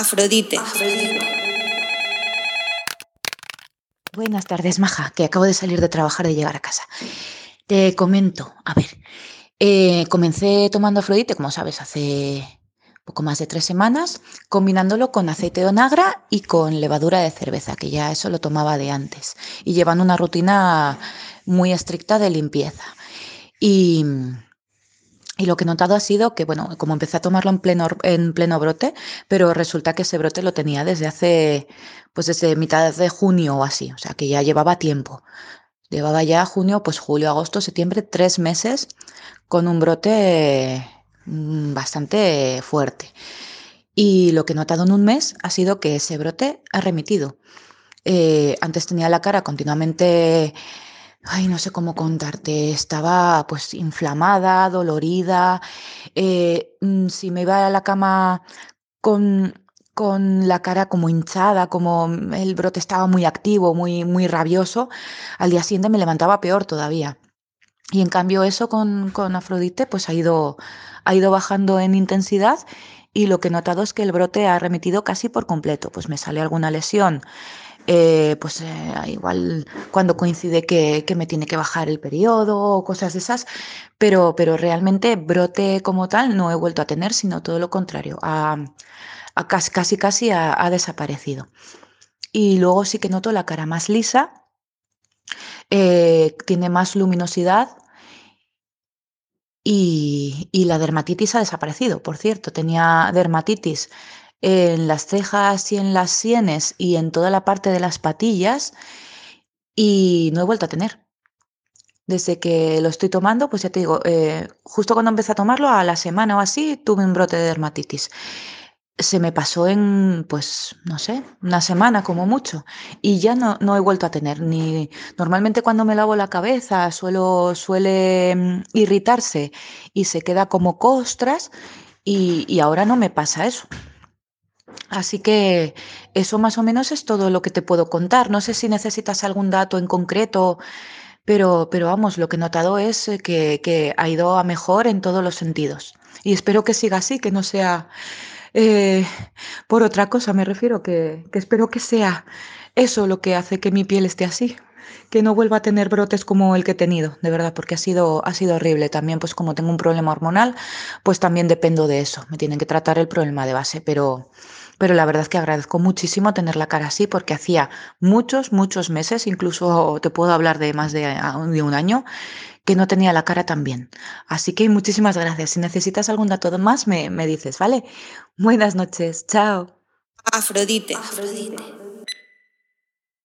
Afrodite. Buenas tardes, Maja, que acabo de salir de trabajar y llegar a casa. Te comento, a ver, eh, comencé tomando Afrodite, como sabes, hace poco más de tres semanas, combinándolo con aceite de onagra y con levadura de cerveza, que ya eso lo tomaba de antes, y llevando una rutina muy estricta de limpieza. Y, y lo que he notado ha sido que, bueno, como empecé a tomarlo en pleno, en pleno brote, pero resulta que ese brote lo tenía desde hace, pues desde mitad de junio o así, o sea que ya llevaba tiempo. Llevaba ya junio, pues julio, agosto, septiembre, tres meses con un brote Mm, bastante fuerte. Y lo que he notado en un mes ha sido que ese brote ha remitido. Eh, antes tenía la cara continuamente, ay, no sé cómo contarte, estaba pues inflamada, dolorida. Eh, mm, si me iba a la cama con, con la cara como hinchada, como el brote estaba muy activo, muy, muy rabioso, al día siguiente me levantaba peor todavía. Y en cambio eso con, con Afrodite pues ha ido, ha ido bajando en intensidad y lo que he notado es que el brote ha remitido casi por completo. Pues me sale alguna lesión, eh, pues eh, igual cuando coincide que, me tiene que bajar el periodo o cosas de esas, pero, pero realmente brote como tal no he vuelto a tener, sino todo lo contrario, ha, casi casi, casi ha, desaparecido. Y luego sí que noto la cara más lisa, eh, tiene más luminosidad y, la dermatitis ha desaparecido, por cierto. Tenía dermatitis en las cejas y en las sienes y en toda la parte de las patillas y no he vuelto a tener. Desde que lo estoy tomando, pues ya te digo, eh, justo cuando empecé a tomarlo, a la semana o así, tuve un brote de dermatitis se me pasó en, pues, no sé, una semana como mucho. Y ya no, no he vuelto a tener ni... Normalmente cuando me lavo la cabeza suelo, suele mm, irritarse y se queda como costras y, y ahora no me pasa eso. Así que eso más o menos es todo lo que te puedo contar. No sé si necesitas algún dato en concreto, pero, pero vamos, lo que he notado es eh, que, ha ido a mejor en todos los sentidos. Y espero que siga así, que no sea eh, por otra cosa me refiero, que, que espero que sea eso lo que hace que mi piel esté así que no vuelva a tener brotes como el que he tenido, de verdad, porque ha sido, ha sido horrible. También, pues como tengo un problema hormonal, pues también dependo de eso. Me tienen que tratar el problema de base, pero, pero la verdad es que agradezco muchísimo tener la cara así, porque hacía muchos, muchos meses, incluso te puedo hablar de más de, de un año, que no tenía la cara tan bien. Así que muchísimas gracias. Si necesitas algún dato más, me, me dices, ¿vale? Buenas noches. Chao. Afrodite. Afrodite.